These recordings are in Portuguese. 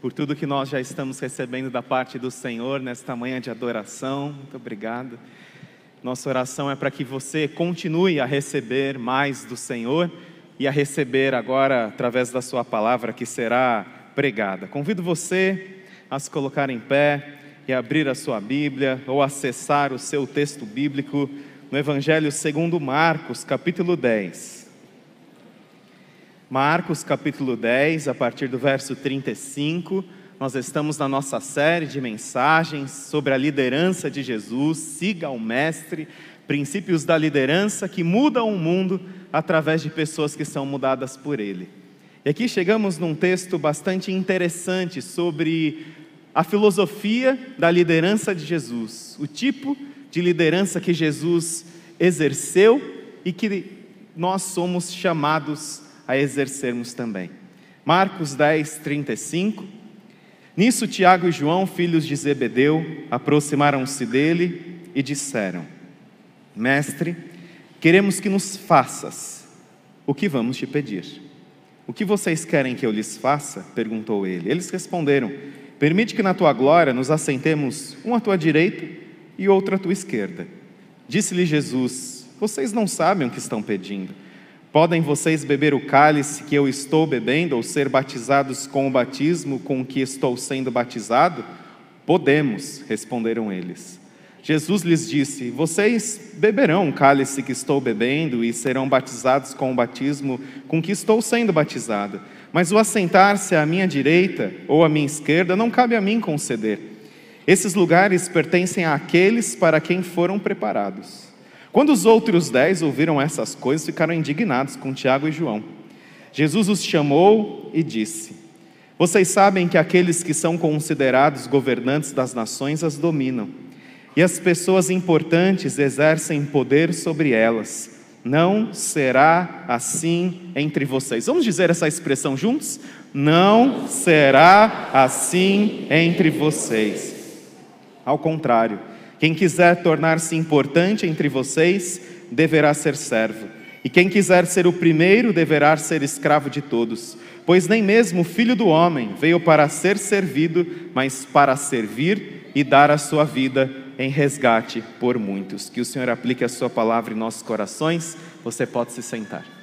por tudo que nós já estamos recebendo da parte do Senhor nesta manhã de adoração. Muito obrigado. Nossa oração é para que você continue a receber mais do Senhor e a receber agora através da Sua palavra que será pregada. Convido você a se colocar em pé e abrir a sua Bíblia ou acessar o seu texto bíblico no Evangelho segundo Marcos, capítulo 10. Marcos, capítulo 10, a partir do verso 35, nós estamos na nossa série de mensagens sobre a liderança de Jesus, siga o Mestre, princípios da liderança que mudam o mundo através de pessoas que são mudadas por Ele. E aqui chegamos num texto bastante interessante sobre a filosofia da liderança de Jesus, o tipo de liderança que Jesus exerceu e que nós somos chamados a exercermos também. Marcos 10, 35. Nisso, Tiago e João, filhos de Zebedeu, aproximaram-se dele e disseram: Mestre, queremos que nos faças o que vamos te pedir. O que vocês querem que eu lhes faça? perguntou ele. Eles responderam: Permite que na tua glória nos assentemos um à tua direita e outro à tua esquerda. Disse-lhe Jesus: Vocês não sabem o que estão pedindo. Podem vocês beber o cálice que eu estou bebendo ou ser batizados com o batismo com que estou sendo batizado? Podemos, responderam eles. Jesus lhes disse: Vocês beberão o cálice que estou bebendo e serão batizados com o batismo com que estou sendo batizado. Mas o assentar-se à minha direita ou à minha esquerda não cabe a mim conceder. Esses lugares pertencem àqueles para quem foram preparados. Quando os outros dez ouviram essas coisas, ficaram indignados com Tiago e João. Jesus os chamou e disse: Vocês sabem que aqueles que são considerados governantes das nações as dominam, e as pessoas importantes exercem poder sobre elas não será assim entre vocês. Vamos dizer essa expressão juntos? Não será assim entre vocês. Ao contrário, quem quiser tornar-se importante entre vocês, deverá ser servo. E quem quiser ser o primeiro, deverá ser escravo de todos. Pois nem mesmo o filho do homem veio para ser servido, mas para servir e dar a sua vida em resgate por muitos. Que o Senhor aplique a Sua palavra em nossos corações. Você pode se sentar.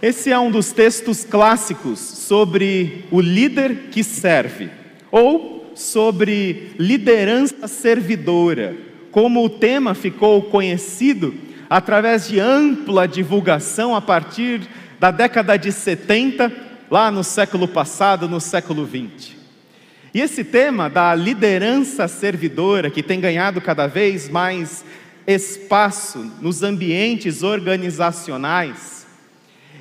Esse é um dos textos clássicos sobre o líder que serve, ou sobre liderança servidora, como o tema ficou conhecido através de ampla divulgação a partir da década de 70 lá no século passado, no século 20. E esse tema da liderança servidora, que tem ganhado cada vez mais espaço nos ambientes organizacionais,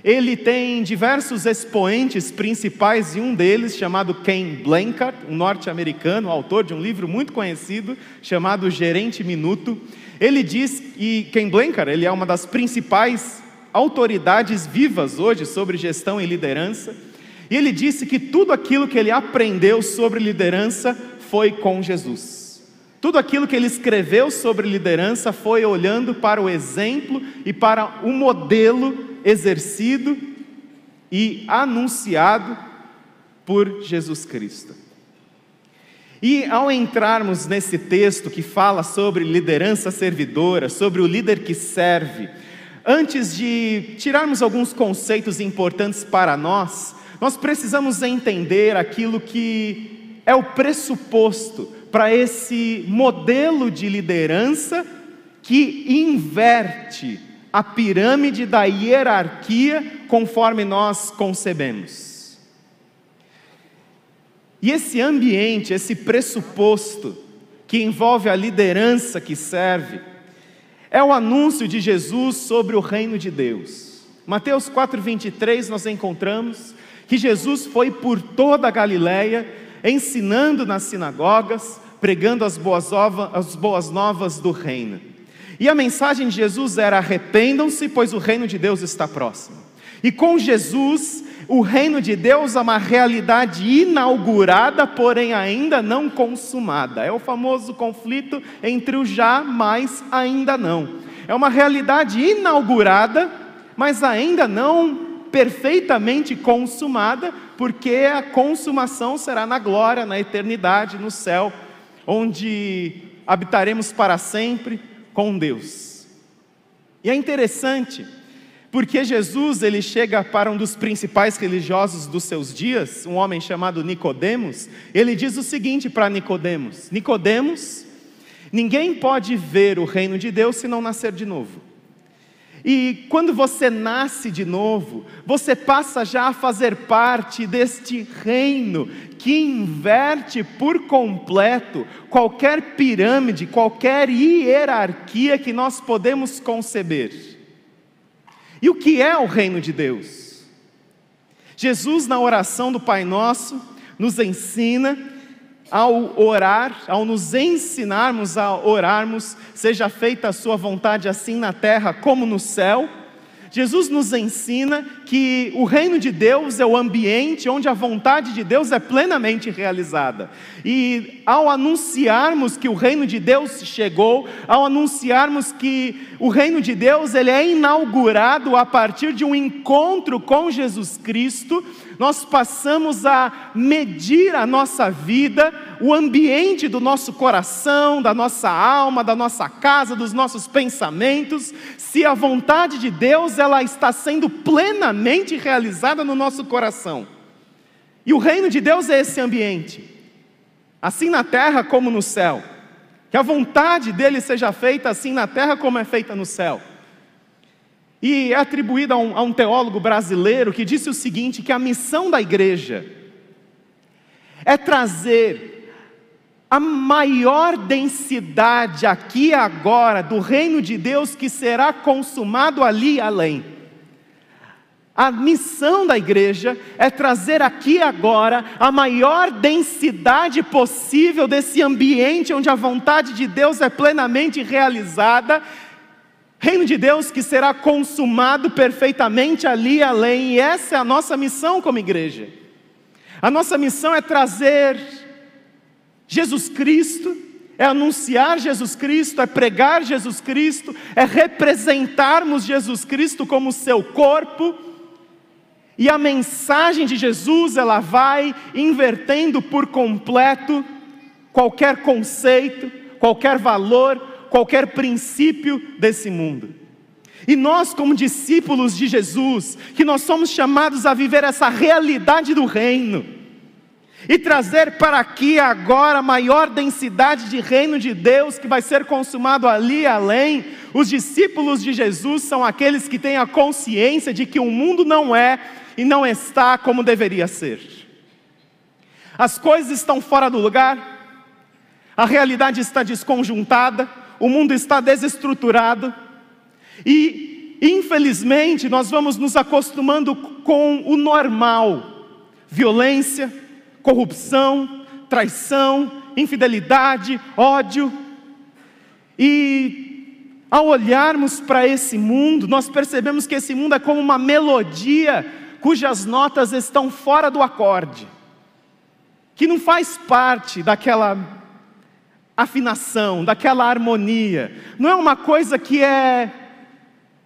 ele tem diversos expoentes principais e um deles, chamado Ken Blanchard, um norte-americano, autor de um livro muito conhecido chamado Gerente Minuto. Ele diz, e Ken Blanchard, ele é uma das principais autoridades vivas hoje sobre gestão e liderança. E ele disse que tudo aquilo que ele aprendeu sobre liderança foi com Jesus. Tudo aquilo que ele escreveu sobre liderança foi olhando para o exemplo e para o modelo exercido e anunciado por Jesus Cristo. E ao entrarmos nesse texto que fala sobre liderança servidora, sobre o líder que serve, antes de tirarmos alguns conceitos importantes para nós, nós precisamos entender aquilo que é o pressuposto para esse modelo de liderança que inverte a pirâmide da hierarquia conforme nós concebemos. E esse ambiente, esse pressuposto que envolve a liderança que serve, é o anúncio de Jesus sobre o reino de Deus. Mateus 4:23 nós encontramos que Jesus foi por toda a Galiléia, ensinando nas sinagogas, pregando as boas, as boas novas do reino. E a mensagem de Jesus era: arrependam-se, pois o reino de Deus está próximo. E com Jesus, o reino de Deus é uma realidade inaugurada, porém ainda não consumada. É o famoso conflito entre o já, mas ainda não. É uma realidade inaugurada, mas ainda não perfeitamente consumada, porque a consumação será na glória, na eternidade, no céu, onde habitaremos para sempre com Deus. E é interessante, porque Jesus ele chega para um dos principais religiosos dos seus dias, um homem chamado Nicodemos, ele diz o seguinte para Nicodemos: Nicodemos, ninguém pode ver o reino de Deus se não nascer de novo. E quando você nasce de novo, você passa já a fazer parte deste reino que inverte por completo qualquer pirâmide, qualquer hierarquia que nós podemos conceber. E o que é o reino de Deus? Jesus, na oração do Pai Nosso, nos ensina ao orar, ao nos ensinarmos a orarmos, seja feita a Sua vontade assim na terra como no céu. Jesus nos ensina que o reino de Deus é o ambiente onde a vontade de Deus é plenamente realizada. E ao anunciarmos que o reino de Deus chegou, ao anunciarmos que o reino de Deus ele é inaugurado a partir de um encontro com Jesus Cristo, nós passamos a medir a nossa vida, o ambiente do nosso coração, da nossa alma, da nossa casa, dos nossos pensamentos, se a vontade de Deus ela está sendo plenamente realizada no nosso coração. E o reino de Deus é esse ambiente, assim na terra como no céu. Que a vontade dele seja feita assim na terra como é feita no céu. E é atribuída a um, a um teólogo brasileiro que disse o seguinte: que a missão da igreja é trazer a maior densidade aqui e agora do reino de Deus que será consumado ali e além. A missão da igreja é trazer aqui agora a maior densidade possível desse ambiente onde a vontade de Deus é plenamente realizada Reino de Deus que será consumado perfeitamente ali e além, e essa é a nossa missão como igreja. A nossa missão é trazer Jesus Cristo, é anunciar Jesus Cristo, é pregar Jesus Cristo, é representarmos Jesus Cristo como seu corpo. E a mensagem de Jesus, ela vai invertendo por completo qualquer conceito, qualquer valor, qualquer princípio desse mundo. E nós, como discípulos de Jesus, que nós somos chamados a viver essa realidade do reino, e trazer para aqui agora a maior densidade de reino de Deus que vai ser consumado ali além. Os discípulos de Jesus são aqueles que têm a consciência de que o mundo não é e não está como deveria ser. As coisas estão fora do lugar, a realidade está desconjuntada, o mundo está desestruturado e, infelizmente, nós vamos nos acostumando com o normal: violência, corrupção, traição, infidelidade, ódio. E ao olharmos para esse mundo, nós percebemos que esse mundo é como uma melodia cujas notas estão fora do acorde, que não faz parte daquela afinação, daquela harmonia. Não é uma coisa que é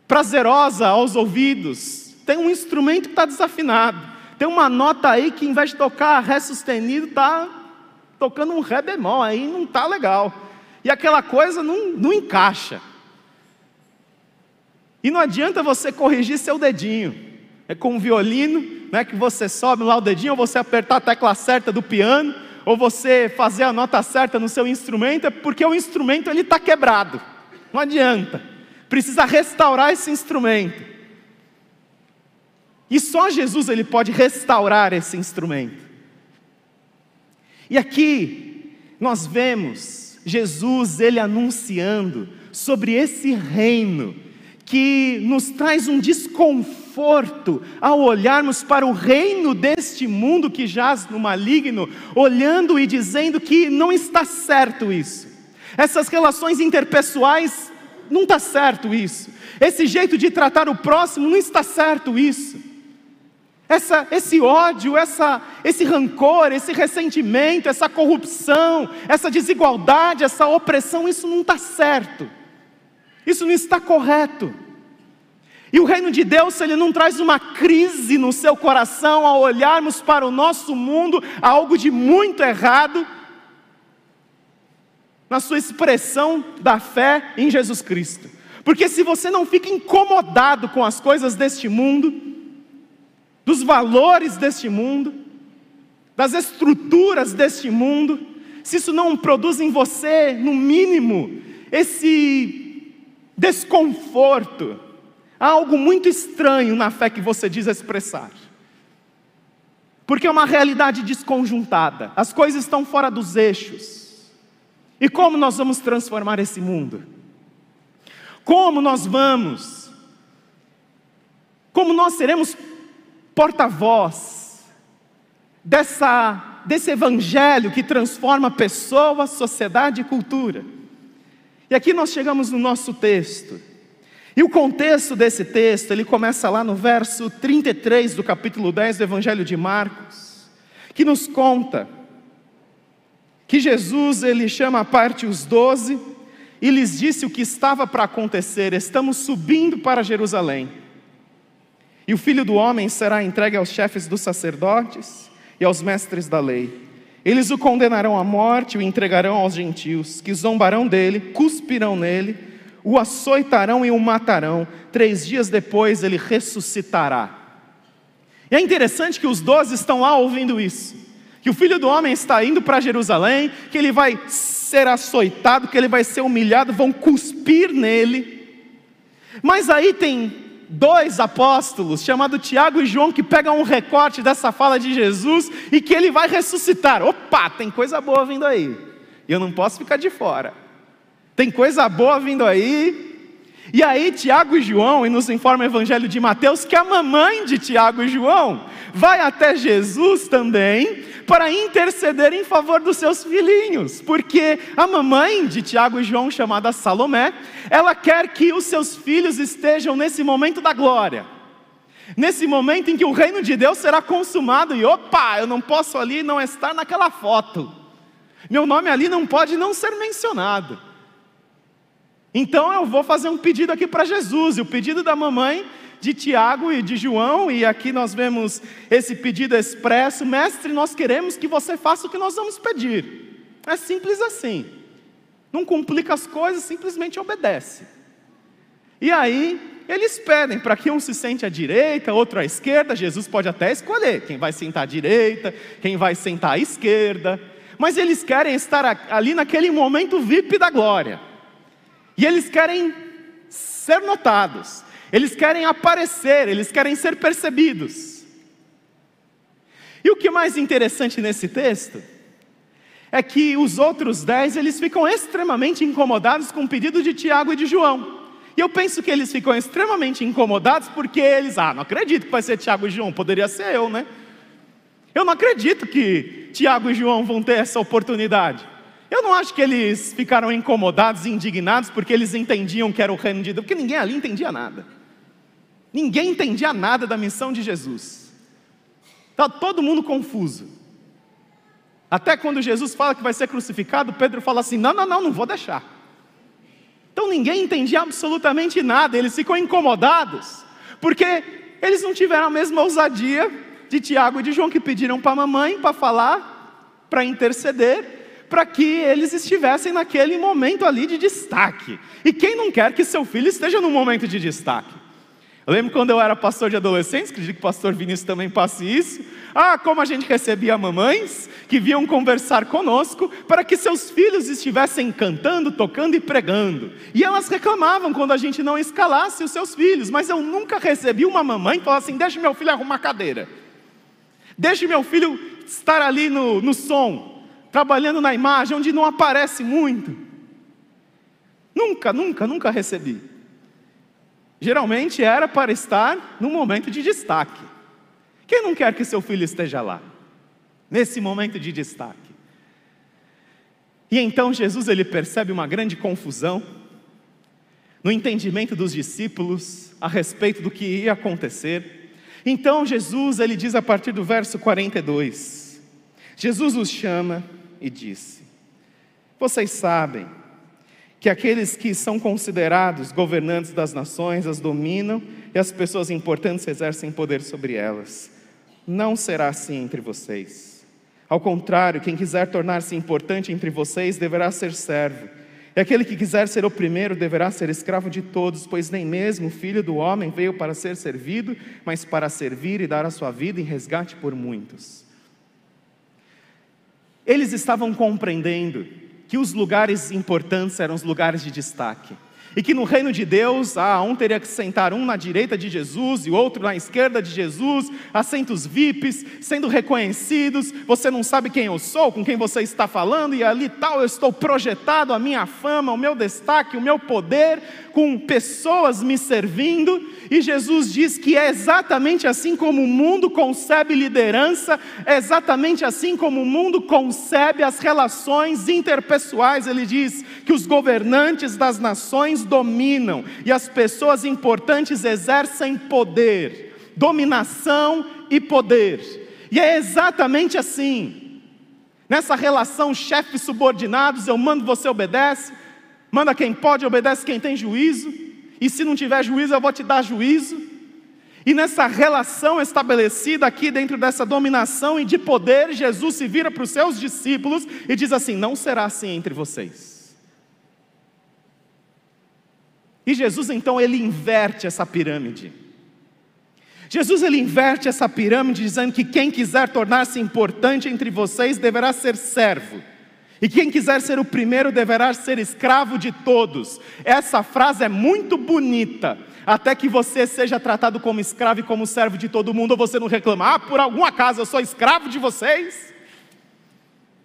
prazerosa aos ouvidos. Tem um instrumento que está desafinado. Tem uma nota aí que, em vez de tocar Ré sustenido, está tocando um Ré bemol. Aí não está legal. E aquela coisa não, não encaixa. E não adianta você corrigir seu dedinho. É com o violino, né, que você sobe lá o dedinho, ou você apertar a tecla certa do piano ou você fazer a nota certa no seu instrumento, é porque o instrumento ele está quebrado. Não adianta. Precisa restaurar esse instrumento. E só Jesus ele pode restaurar esse instrumento. E aqui nós vemos Jesus ele anunciando sobre esse reino que nos traz um desconforto ao olharmos para o reino deste mundo que jaz no maligno, olhando e dizendo que não está certo isso. Essas relações interpessoais não está certo isso. Esse jeito de tratar o próximo não está certo isso. Essa, esse ódio, essa, esse rancor, esse ressentimento, essa corrupção, essa desigualdade, essa opressão, isso não está certo. Isso não está correto. E o reino de Deus, ele não traz uma crise no seu coração ao olharmos para o nosso mundo, algo de muito errado, na sua expressão da fé em Jesus Cristo. Porque se você não fica incomodado com as coisas deste mundo, dos valores deste mundo, das estruturas deste mundo, se isso não produz em você, no mínimo, esse desconforto, há algo muito estranho na fé que você diz expressar. Porque é uma realidade desconjuntada, as coisas estão fora dos eixos. E como nós vamos transformar esse mundo? Como nós vamos? Como nós seremos porta-voz dessa desse evangelho que transforma pessoas, sociedade e cultura? E aqui nós chegamos no nosso texto. E o contexto desse texto, ele começa lá no verso 33 do capítulo 10 do Evangelho de Marcos, que nos conta que Jesus ele chama à parte os doze e lhes disse o que estava para acontecer: estamos subindo para Jerusalém. E o filho do homem será entregue aos chefes dos sacerdotes e aos mestres da lei. Eles o condenarão à morte, o entregarão aos gentios, que zombarão dele, cuspirão nele, o açoitarão e o matarão. Três dias depois ele ressuscitará. E é interessante que os doze estão lá ouvindo isso que o filho do homem está indo para Jerusalém, que ele vai ser açoitado, que ele vai ser humilhado, vão cuspir nele. Mas aí tem dois apóstolos, chamados Tiago e João, que pegam um recorte dessa fala de Jesus e que ele vai ressuscitar. Opa, tem coisa boa vindo aí. E eu não posso ficar de fora. Tem coisa boa vindo aí. E aí, Tiago e João, e nos informa o Evangelho de Mateus, que a mamãe de Tiago e João vai até Jesus também para interceder em favor dos seus filhinhos, porque a mamãe de Tiago e João, chamada Salomé, ela quer que os seus filhos estejam nesse momento da glória, nesse momento em que o reino de Deus será consumado, e opa, eu não posso ali não estar naquela foto, meu nome ali não pode não ser mencionado. Então eu vou fazer um pedido aqui para Jesus, e o pedido da mamãe de Tiago e de João, e aqui nós vemos esse pedido expresso: Mestre, nós queremos que você faça o que nós vamos pedir. É simples assim. Não complica as coisas, simplesmente obedece. E aí, eles pedem para que um se sente à direita, outro à esquerda. Jesus pode até escolher quem vai sentar à direita, quem vai sentar à esquerda. Mas eles querem estar ali naquele momento VIP da glória. E eles querem ser notados. Eles querem aparecer, eles querem ser percebidos. E o que mais interessante nesse texto é que os outros dez eles ficam extremamente incomodados com o pedido de Tiago e de João. E eu penso que eles ficam extremamente incomodados porque eles, ah, não acredito que vai ser Tiago e João, poderia ser eu, né? Eu não acredito que Tiago e João vão ter essa oportunidade. Eu não acho que eles ficaram incomodados indignados porque eles entendiam que era o reino de Deus, porque ninguém ali entendia nada. Ninguém entendia nada da missão de Jesus. Está todo mundo confuso. Até quando Jesus fala que vai ser crucificado, Pedro fala assim: não, não, não, não vou deixar. Então ninguém entendia absolutamente nada, eles ficam incomodados, porque eles não tiveram a mesma ousadia de Tiago e de João, que pediram para a mamãe para falar, para interceder, para que eles estivessem naquele momento ali de destaque. E quem não quer que seu filho esteja num momento de destaque? Eu lembro quando eu era pastor de adolescentes, acredito que o pastor Vinícius também passe isso. Ah, como a gente recebia mamães que vinham conversar conosco para que seus filhos estivessem cantando, tocando e pregando. E elas reclamavam quando a gente não escalasse os seus filhos, mas eu nunca recebi uma mamãe que falasse assim: deixe meu filho arrumar cadeira, deixe meu filho estar ali no, no som, trabalhando na imagem, onde não aparece muito. Nunca, nunca, nunca recebi geralmente era para estar no momento de destaque. Quem não quer que seu filho esteja lá, nesse momento de destaque? E então Jesus ele percebe uma grande confusão no entendimento dos discípulos a respeito do que ia acontecer. Então Jesus ele diz a partir do verso 42: Jesus os chama e disse: Vocês sabem que aqueles que são considerados governantes das nações as dominam e as pessoas importantes exercem poder sobre elas. Não será assim entre vocês. Ao contrário, quem quiser tornar-se importante entre vocês deverá ser servo. E aquele que quiser ser o primeiro deverá ser escravo de todos, pois nem mesmo o filho do homem veio para ser servido, mas para servir e dar a sua vida em resgate por muitos. Eles estavam compreendendo que os lugares importantes eram os lugares de destaque. E que no reino de Deus, ah, um teria que sentar um na direita de Jesus e o outro na esquerda de Jesus, assentos VIPs, sendo reconhecidos. Você não sabe quem eu sou, com quem você está falando, e ali tal eu estou projetado, a minha fama, o meu destaque, o meu poder, com pessoas me servindo. E Jesus diz que é exatamente assim como o mundo concebe liderança, é exatamente assim como o mundo concebe as relações interpessoais. Ele diz que os governantes das nações dominam e as pessoas importantes exercem poder, dominação e poder. E é exatamente assim. Nessa relação chefe subordinados, eu mando, você obedece, manda quem pode, obedece quem tem juízo e se não tiver juízo, eu vou te dar juízo. E nessa relação estabelecida aqui dentro dessa dominação e de poder, Jesus se vira para os seus discípulos e diz assim: Não será assim entre vocês. E Jesus então ele inverte essa pirâmide. Jesus ele inverte essa pirâmide dizendo que quem quiser tornar-se importante entre vocês deverá ser servo. E quem quiser ser o primeiro deverá ser escravo de todos. Essa frase é muito bonita. Até que você seja tratado como escravo e como servo de todo mundo, ou você não reclama, ah, por algum acaso eu sou escravo de vocês?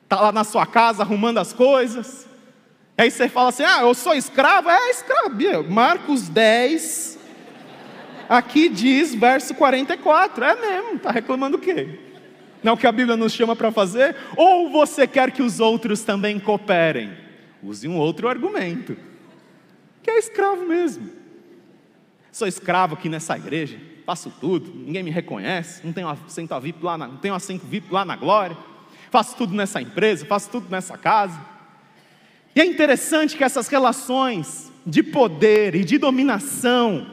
Está lá na sua casa arrumando as coisas. Aí você fala assim, ah, eu sou escravo? É escravo. Marcos 10, aqui diz, verso 44. É mesmo, está reclamando o quê? Não é o que a Bíblia nos chama para fazer? Ou você quer que os outros também cooperem? Use um outro argumento, que é escravo mesmo. Sou escravo aqui nessa igreja, faço tudo, ninguém me reconhece, não tenho assento VIP lá na, não tenho assento VIP lá na glória, faço tudo nessa empresa, faço tudo nessa casa. E é interessante que essas relações de poder e de dominação,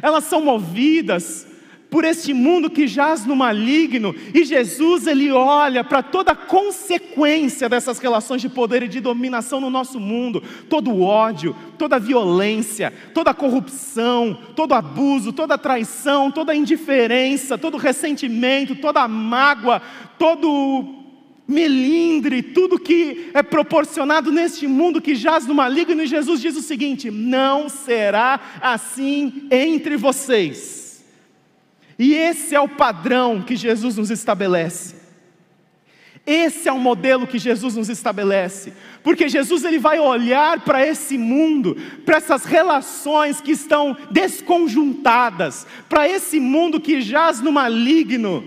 elas são movidas por este mundo que jaz no maligno, e Jesus ele olha para toda a consequência dessas relações de poder e de dominação no nosso mundo, todo o ódio, toda a violência, toda a corrupção, todo abuso, toda a traição, toda a indiferença, todo o ressentimento, toda a mágoa, todo melindre, tudo que é proporcionado neste mundo que jaz no maligno, e Jesus diz o seguinte: não será assim entre vocês. E esse é o padrão que Jesus nos estabelece. Esse é o modelo que Jesus nos estabelece, porque Jesus ele vai olhar para esse mundo, para essas relações que estão desconjuntadas, para esse mundo que jaz no maligno,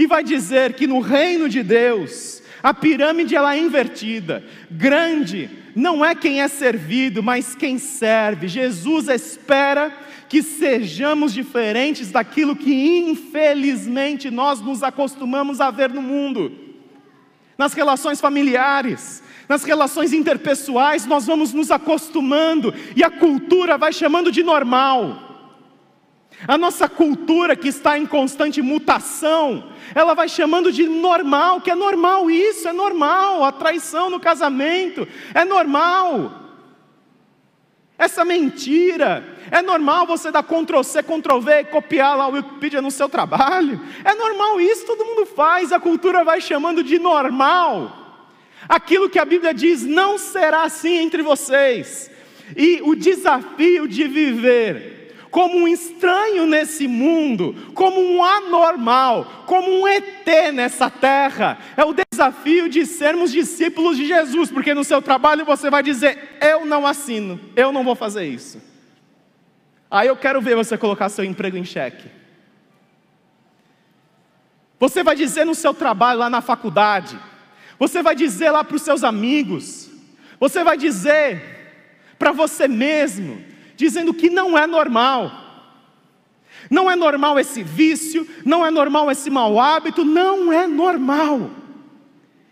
e vai dizer que no reino de Deus a pirâmide ela é invertida. Grande não é quem é servido, mas quem serve. Jesus espera que sejamos diferentes daquilo que infelizmente nós nos acostumamos a ver no mundo. Nas relações familiares, nas relações interpessoais, nós vamos nos acostumando e a cultura vai chamando de normal. A nossa cultura que está em constante mutação, ela vai chamando de normal, que é normal isso, é normal, a traição no casamento, é normal. Essa mentira, é normal você dar Ctrl C, Ctrl V e copiar lá o Wikipedia no seu trabalho. É normal isso, todo mundo faz, a cultura vai chamando de normal. Aquilo que a Bíblia diz não será assim entre vocês. E o desafio de viver como um estranho nesse mundo, como um anormal, como um ET nessa terra. É o desafio de sermos discípulos de Jesus, porque no seu trabalho você vai dizer: Eu não assino, eu não vou fazer isso. Aí eu quero ver você colocar seu emprego em xeque. Você vai dizer no seu trabalho, lá na faculdade, você vai dizer lá para os seus amigos, você vai dizer para você mesmo, dizendo que não é normal. Não é normal esse vício, não é normal esse mau hábito, não é normal.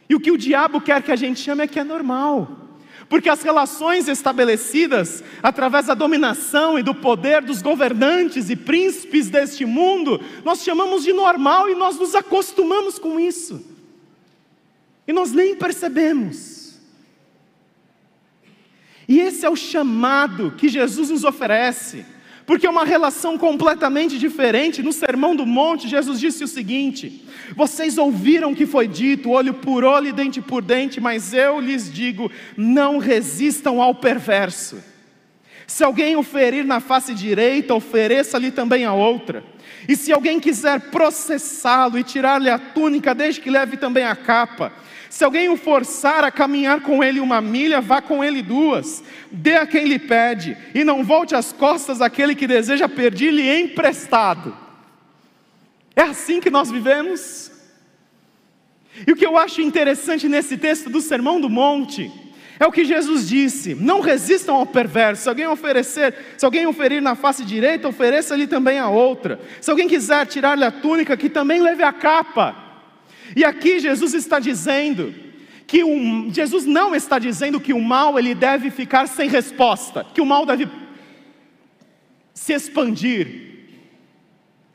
E o que o diabo quer que a gente chame é que é normal. Porque as relações estabelecidas através da dominação e do poder dos governantes e príncipes deste mundo, nós chamamos de normal e nós nos acostumamos com isso. E nós nem percebemos. E esse é o chamado que Jesus nos oferece porque é uma relação completamente diferente. No Sermão do Monte, Jesus disse o seguinte: Vocês ouviram que foi dito, olho por olho e dente por dente, mas eu lhes digo: não resistam ao perverso. Se alguém o ferir na face direita, ofereça-lhe também a outra. E se alguém quiser processá-lo e tirar-lhe a túnica, desde que leve também a capa. Se alguém o forçar a caminhar com ele uma milha, vá com ele duas. Dê a quem lhe pede, e não volte as costas àquele que deseja pedir-lhe emprestado. É assim que nós vivemos. E o que eu acho interessante nesse texto do Sermão do Monte é o que Jesus disse: não resistam ao perverso. Se alguém oferecer, se alguém oferir na face direita, ofereça-lhe também a outra. Se alguém quiser tirar-lhe a túnica, que também leve a capa. E aqui Jesus está dizendo que Jesus não está dizendo que o mal ele deve ficar sem resposta, que o mal deve se expandir,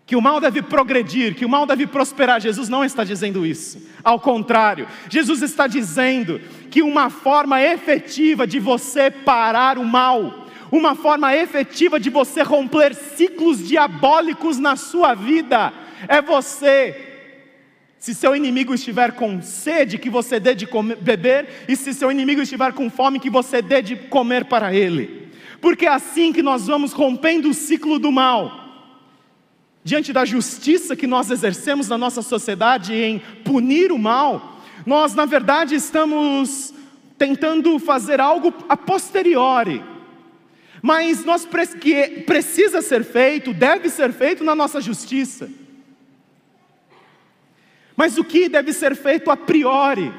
que o mal deve progredir, que o mal deve prosperar. Jesus não está dizendo isso. Ao contrário, Jesus está dizendo que uma forma efetiva de você parar o mal, uma forma efetiva de você romper ciclos diabólicos na sua vida, é você se seu inimigo estiver com sede, que você dê de comer, beber, e se seu inimigo estiver com fome, que você dê de comer para ele. Porque é assim que nós vamos rompendo o ciclo do mal. Diante da justiça que nós exercemos na nossa sociedade em punir o mal, nós na verdade estamos tentando fazer algo a posteriori. Mas nós que precisa ser feito, deve ser feito na nossa justiça. Mas o que deve ser feito a priori?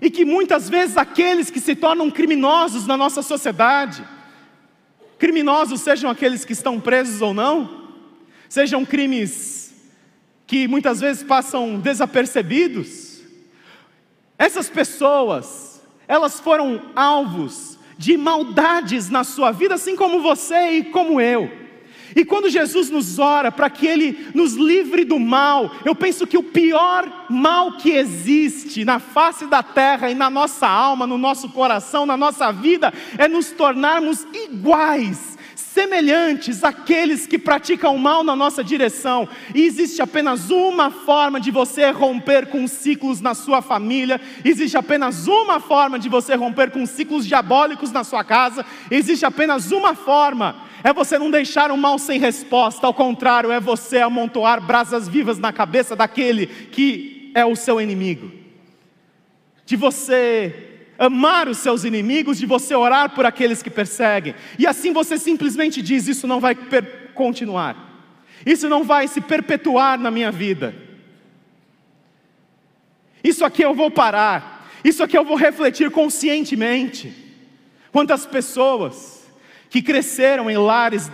E que muitas vezes aqueles que se tornam criminosos na nossa sociedade, criminosos sejam aqueles que estão presos ou não, sejam crimes que muitas vezes passam desapercebidos, essas pessoas, elas foram alvos de maldades na sua vida, assim como você e como eu. E quando Jesus nos ora para que Ele nos livre do mal, eu penso que o pior mal que existe na face da terra e na nossa alma, no nosso coração, na nossa vida, é nos tornarmos iguais, semelhantes àqueles que praticam mal na nossa direção. E existe apenas uma forma de você romper com ciclos na sua família, existe apenas uma forma de você romper com ciclos diabólicos na sua casa, existe apenas uma forma é você não deixar o mal sem resposta, ao contrário, é você amontoar brasas vivas na cabeça daquele que é o seu inimigo. De você amar os seus inimigos, de você orar por aqueles que perseguem. E assim você simplesmente diz: Isso não vai continuar, isso não vai se perpetuar na minha vida. Isso aqui eu vou parar, isso aqui eu vou refletir conscientemente. Quantas pessoas que cresceram em lares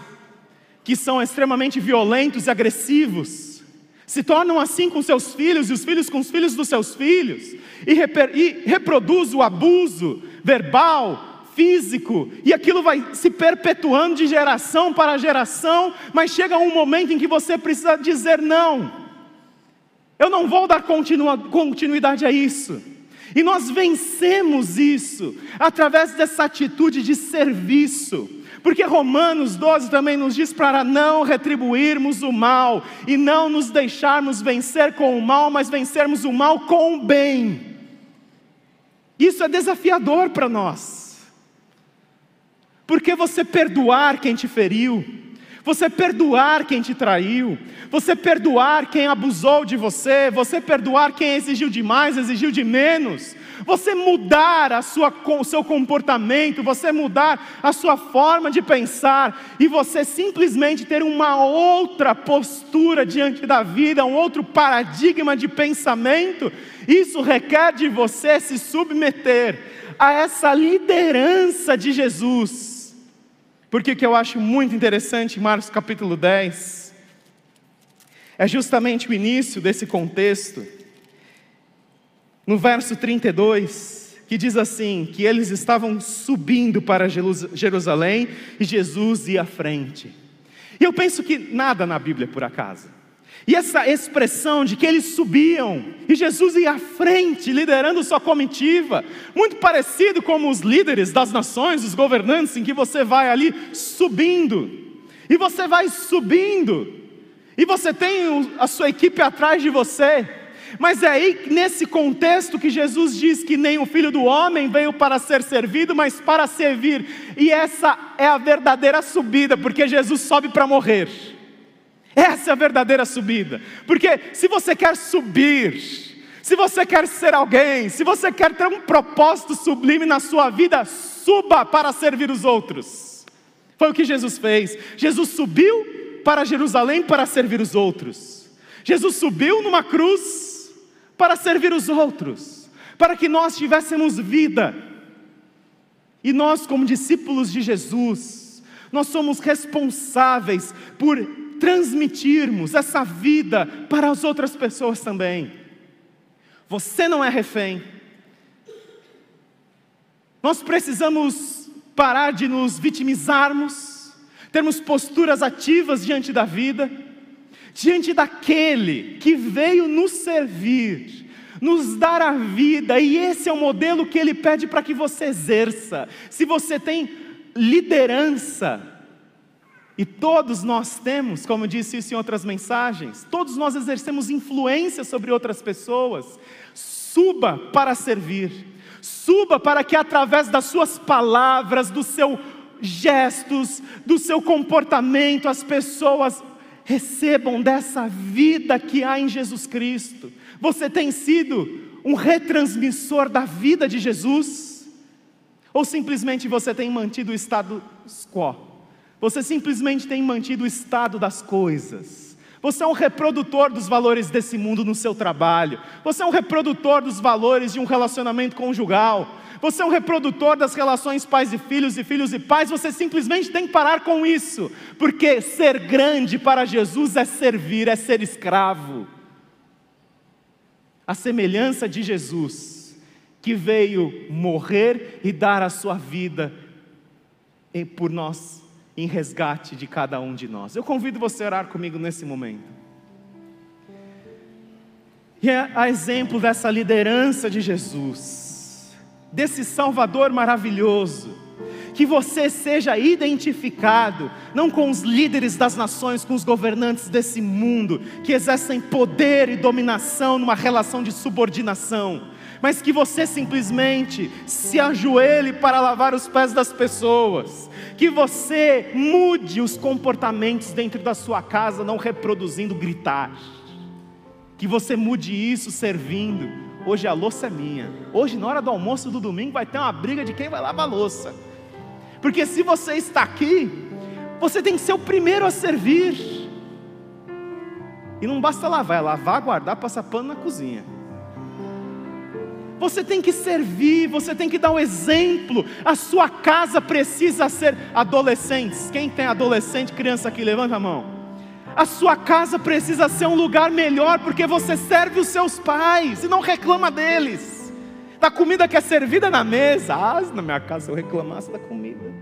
que são extremamente violentos e agressivos, se tornam assim com seus filhos e os filhos com os filhos dos seus filhos, e, e reproduz o abuso verbal, físico, e aquilo vai se perpetuando de geração para geração, mas chega um momento em que você precisa dizer não. Eu não vou dar continuidade a isso. E nós vencemos isso através dessa atitude de serviço. Porque Romanos 12 também nos diz para não retribuirmos o mal e não nos deixarmos vencer com o mal, mas vencermos o mal com o bem. Isso é desafiador para nós. Porque você perdoar quem te feriu, você perdoar quem te traiu, você perdoar quem abusou de você, você perdoar quem exigiu demais, exigiu de menos, você mudar a sua, o seu comportamento, você mudar a sua forma de pensar e você simplesmente ter uma outra postura diante da vida, um outro paradigma de pensamento, isso requer de você se submeter a essa liderança de Jesus. Porque o que eu acho muito interessante em Marcos capítulo 10 é justamente o início desse contexto no verso 32, que diz assim: que eles estavam subindo para Jerusalém e Jesus ia à frente. E eu penso que nada na Bíblia é por acaso. E essa expressão de que eles subiam e Jesus ia à frente, liderando sua comitiva, muito parecido com os líderes das nações, os governantes, em que você vai ali subindo, e você vai subindo, e você tem a sua equipe atrás de você, mas é aí, nesse contexto, que Jesus diz que nem o filho do homem veio para ser servido, mas para servir. E essa é a verdadeira subida, porque Jesus sobe para morrer. Essa é a verdadeira subida. Porque se você quer subir, se você quer ser alguém, se você quer ter um propósito sublime na sua vida, suba para servir os outros. Foi o que Jesus fez. Jesus subiu para Jerusalém para servir os outros. Jesus subiu numa cruz para servir os outros, para que nós tivéssemos vida. E nós, como discípulos de Jesus, nós somos responsáveis por transmitirmos essa vida para as outras pessoas também. Você não é refém. Nós precisamos parar de nos vitimizarmos, termos posturas ativas diante da vida, diante daquele que veio nos servir, nos dar a vida, e esse é o modelo que ele pede para que você exerça. Se você tem liderança, e todos nós temos, como disse isso em outras mensagens, todos nós exercemos influência sobre outras pessoas. Suba para servir, suba para que através das suas palavras, dos seus gestos, do seu comportamento, as pessoas recebam dessa vida que há em Jesus Cristo. Você tem sido um retransmissor da vida de Jesus? Ou simplesmente você tem mantido o status quo? Você simplesmente tem mantido o estado das coisas. Você é um reprodutor dos valores desse mundo no seu trabalho. Você é um reprodutor dos valores de um relacionamento conjugal. Você é um reprodutor das relações pais e filhos e filhos e pais. Você simplesmente tem que parar com isso, porque ser grande para Jesus é servir, é ser escravo. A semelhança de Jesus, que veio morrer e dar a sua vida por nós em resgate de cada um de nós. Eu convido você a orar comigo nesse momento. E é a exemplo dessa liderança de Jesus, desse Salvador maravilhoso, que você seja identificado, não com os líderes das nações, com os governantes desse mundo, que exercem poder e dominação numa relação de subordinação, mas que você simplesmente se ajoelhe para lavar os pés das pessoas, que você mude os comportamentos dentro da sua casa, não reproduzindo gritar, que você mude isso servindo. Hoje a louça é minha, hoje na hora do almoço do domingo vai ter uma briga de quem vai lavar a louça, porque se você está aqui, você tem que ser o primeiro a servir. E não basta lavar, é lavar, guardar, passar pano na cozinha. Você tem que servir, você tem que dar o exemplo. A sua casa precisa ser adolescentes. Quem tem adolescente, criança aqui, levanta a mão. A sua casa precisa ser um lugar melhor porque você serve os seus pais e não reclama deles. Da comida que é servida na mesa. Ah, na minha casa eu reclamasse da comida.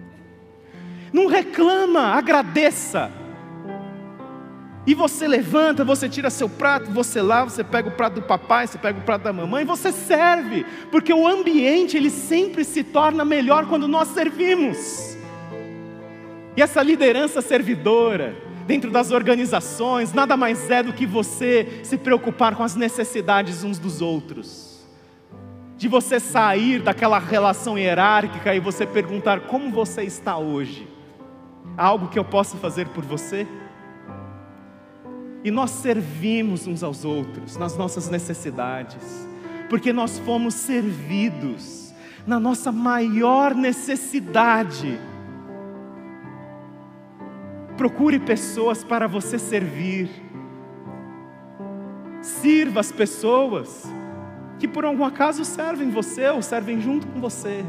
Não reclama, agradeça. E você levanta, você tira seu prato, você lava, você pega o prato do papai, você pega o prato da mamãe, você serve, porque o ambiente ele sempre se torna melhor quando nós servimos. E essa liderança servidora dentro das organizações nada mais é do que você se preocupar com as necessidades uns dos outros. De você sair daquela relação hierárquica e você perguntar como você está hoje. Há algo que eu possa fazer por você? e nós servimos uns aos outros nas nossas necessidades, porque nós fomos servidos na nossa maior necessidade. Procure pessoas para você servir. Sirva as pessoas que por algum acaso servem você ou servem junto com você.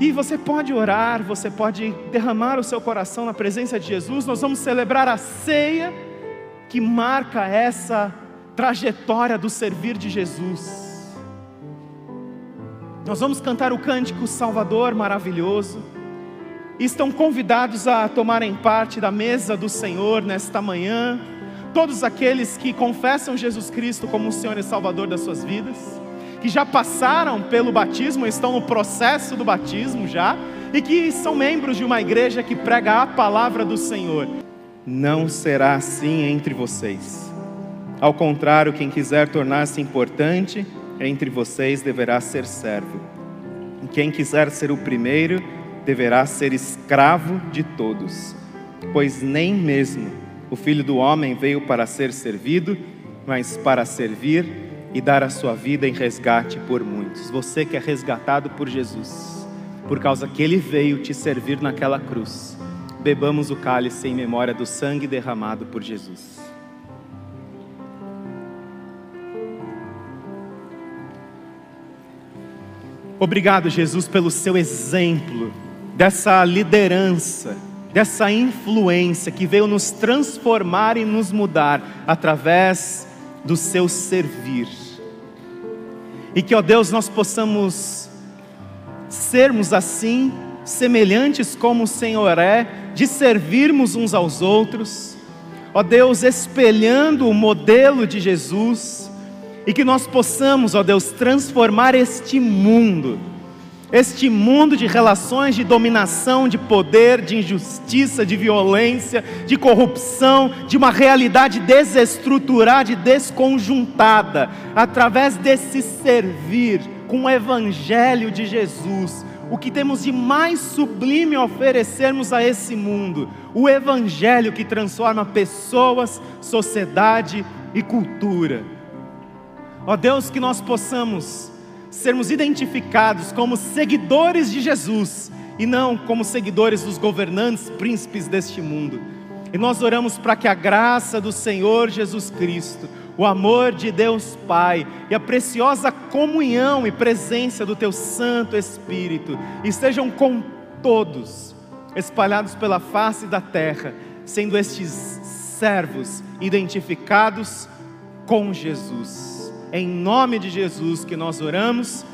E você pode orar, você pode derramar o seu coração na presença de Jesus. Nós vamos celebrar a ceia que marca essa trajetória do servir de Jesus. Nós vamos cantar o cântico Salvador maravilhoso. Estão convidados a tomarem parte da mesa do Senhor nesta manhã, todos aqueles que confessam Jesus Cristo como o Senhor e Salvador das suas vidas, que já passaram pelo batismo, estão no processo do batismo já, e que são membros de uma igreja que prega a palavra do Senhor. Não será assim entre vocês. Ao contrário, quem quiser tornar-se importante entre vocês deverá ser servo. Quem quiser ser o primeiro deverá ser escravo de todos. Pois nem mesmo o filho do homem veio para ser servido, mas para servir e dar a sua vida em resgate por muitos. Você que é resgatado por Jesus, por causa que ele veio te servir naquela cruz. Bebamos o cálice em memória do sangue derramado por Jesus. Obrigado, Jesus, pelo seu exemplo, dessa liderança, dessa influência que veio nos transformar e nos mudar através do seu servir. E que, ó Deus, nós possamos sermos assim, semelhantes como o Senhor é, de servirmos uns aos outros, ó Deus, espelhando o modelo de Jesus e que nós possamos, ó Deus, transformar este mundo, este mundo de relações de dominação, de poder, de injustiça, de violência, de corrupção, de uma realidade desestruturada e desconjuntada, através desse servir com o Evangelho de Jesus. O que temos de mais sublime a oferecermos a esse mundo, o Evangelho que transforma pessoas, sociedade e cultura. Ó Deus, que nós possamos sermos identificados como seguidores de Jesus e não como seguidores dos governantes, príncipes deste mundo. E nós oramos para que a graça do Senhor Jesus Cristo, o amor de Deus Pai e a preciosa comunhão e presença do Teu Santo Espírito estejam com todos, espalhados pela face da terra, sendo estes servos identificados com Jesus. Em nome de Jesus que nós oramos.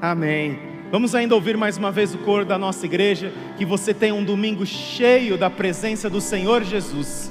Amém. Vamos ainda ouvir mais uma vez o coro da nossa igreja. Que você tenha um domingo cheio da presença do Senhor Jesus.